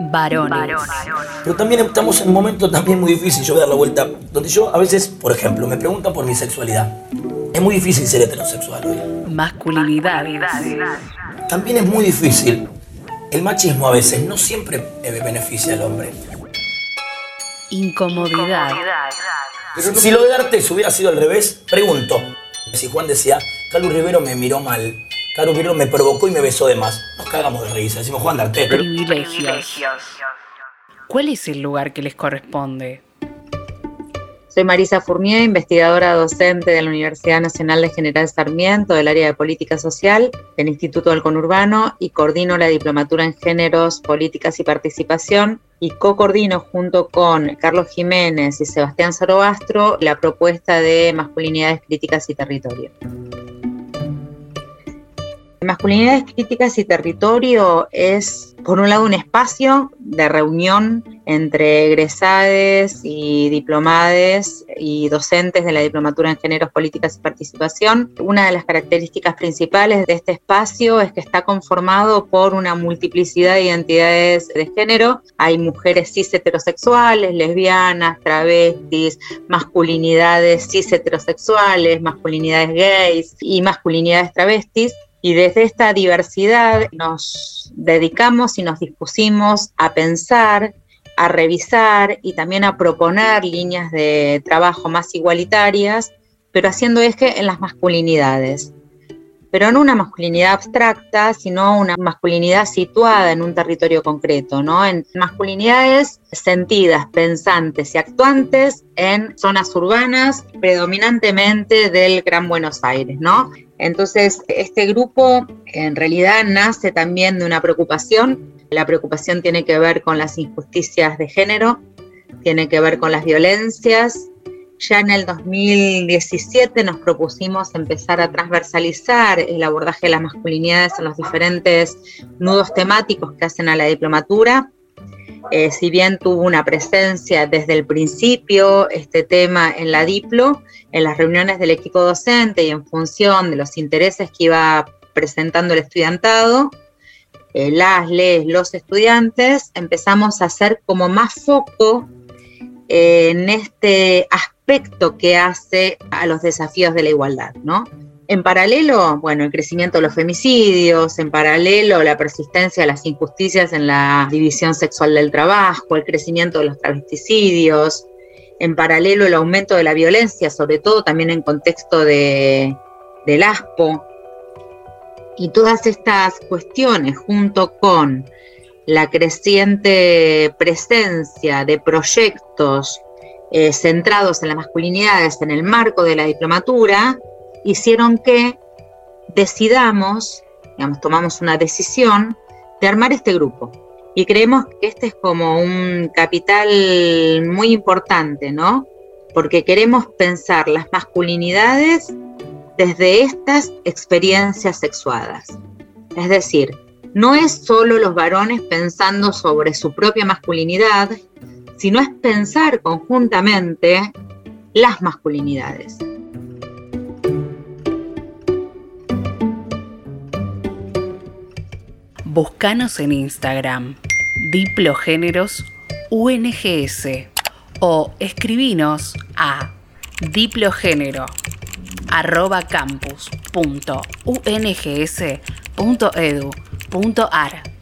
varones. Pero también estamos en un momento también muy difícil, yo voy a dar la vuelta, donde yo a veces, por ejemplo, me preguntan por mi sexualidad. Es muy difícil ser heterosexual hoy. Masculinidad. También es muy difícil. El machismo a veces no siempre beneficia al hombre. Incomodidad. Si lo de Artes hubiera sido al revés, pregunto. Si Juan decía, Carlos Rivero me miró mal, Carlos Rivero me provocó y me besó de más, nos cagamos de risa. Decimos, Juan de Artes. Privilegios. ¿Cuál es el lugar que les corresponde? Soy Marisa Fournier, investigadora docente de la Universidad Nacional de General Sarmiento del área de Política Social del Instituto del Conurbano y coordino la diplomatura en Géneros, Políticas y Participación y co-coordino junto con Carlos Jiménez y Sebastián Zarobastro la propuesta de Masculinidades Críticas y Territorio. Masculinidades Críticas y Territorio es, por un lado, un espacio de reunión entre egresades y diplomades y docentes de la Diplomatura en Géneros, Políticas y Participación. Una de las características principales de este espacio es que está conformado por una multiplicidad de identidades de género. Hay mujeres cis heterosexuales, lesbianas, travestis, masculinidades cis heterosexuales, masculinidades gays y masculinidades travestis. Y desde esta diversidad nos dedicamos y nos dispusimos a pensar, a revisar y también a proponer líneas de trabajo más igualitarias, pero haciendo eje en las masculinidades. Pero no una masculinidad abstracta, sino una masculinidad situada en un territorio concreto, ¿no? En masculinidades sentidas, pensantes y actuantes en zonas urbanas, predominantemente del Gran Buenos Aires, ¿no? Entonces, este grupo en realidad nace también de una preocupación. La preocupación tiene que ver con las injusticias de género, tiene que ver con las violencias. Ya en el 2017 nos propusimos empezar a transversalizar el abordaje de las masculinidades en los diferentes nudos temáticos que hacen a la diplomatura. Eh, si bien tuvo una presencia desde el principio este tema en la Diplo, en las reuniones del equipo docente y en función de los intereses que iba presentando el estudiantado, eh, las, les, los estudiantes, empezamos a hacer como más foco en este aspecto que hace a los desafíos de la igualdad, ¿no? En paralelo, bueno, el crecimiento de los femicidios, en paralelo la persistencia de las injusticias en la división sexual del trabajo, el crecimiento de los travesticidios, en paralelo el aumento de la violencia, sobre todo también en contexto de, del ASPO. Y todas estas cuestiones, junto con la creciente presencia de proyectos eh, centrados en las masculinidades en el marco de la diplomatura, hicieron que decidamos, digamos, tomamos una decisión de armar este grupo. Y creemos que este es como un capital muy importante, ¿no? Porque queremos pensar las masculinidades desde estas experiencias sexuadas. Es decir, no es solo los varones pensando sobre su propia masculinidad, sino es pensar conjuntamente las masculinidades. Búscanos en Instagram, Diplogéneros UNGS o escribinos a diplogénero.campus.ungs.edu.ar.